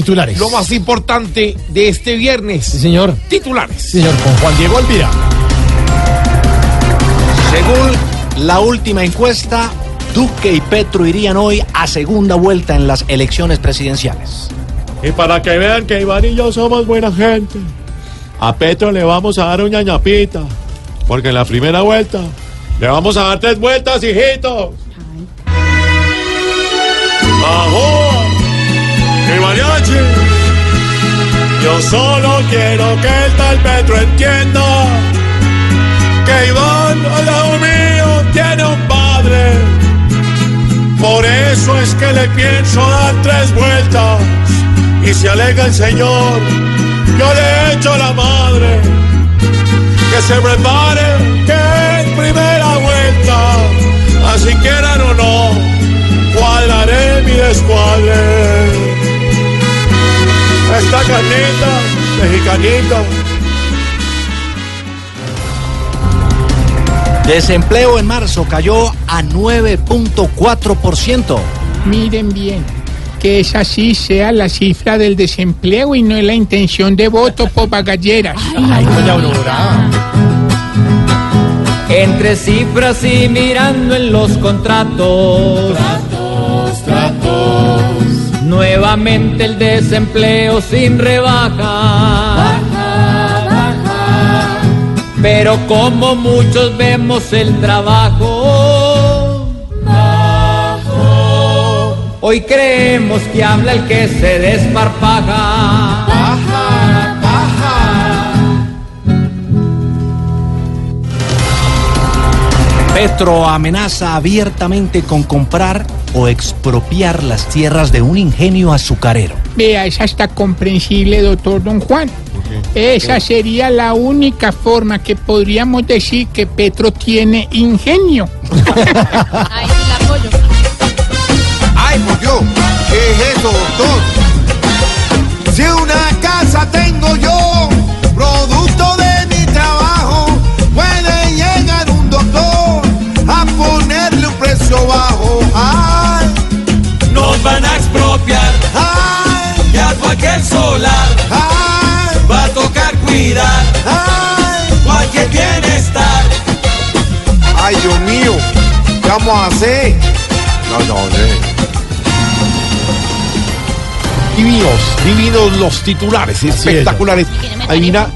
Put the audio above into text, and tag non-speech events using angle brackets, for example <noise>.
Titulares. Lo más importante de este viernes. Sí, señor. Titulares. Sí, señor, con Juan Diego Alvira. Según la última encuesta, Duque y Petro irían hoy a segunda vuelta en las elecciones presidenciales. Y para que vean que Iván y yo somos buena gente, a Petro le vamos a dar una ñapita. Porque en la primera vuelta le vamos a dar tres vueltas, hijitos. Solo quiero que el tal Petro entienda que Iván al lado mío tiene un padre. Por eso es que le pienso dar tres vueltas. Y si alega el Señor, yo le echo la madre. Que se prepare, Desempleo en marzo cayó a 9.4%. Miren bien, que esa sí sea la cifra del desempleo y no es la intención de voto por bagalleras. Ay, doña Aurora. Entre cifras y mirando en los contratos. Nuevamente el desempleo sin rebaja. Pero como muchos vemos el trabajo. Hoy creemos que habla el que se desparpaja. Petro amenaza abiertamente con comprar o expropiar las tierras de un ingenio azucarero. Vea, esa está comprensible, doctor Don Juan. Esa sería la única forma que podríamos decir que Petro tiene ingenio. <laughs> Ahí sí la apoyo. Ay, por Dios. ¿Qué es eso, doctor? Vamos a hacer? No, no, no. Divinos, divinos los titulares, espectaculares. Adivina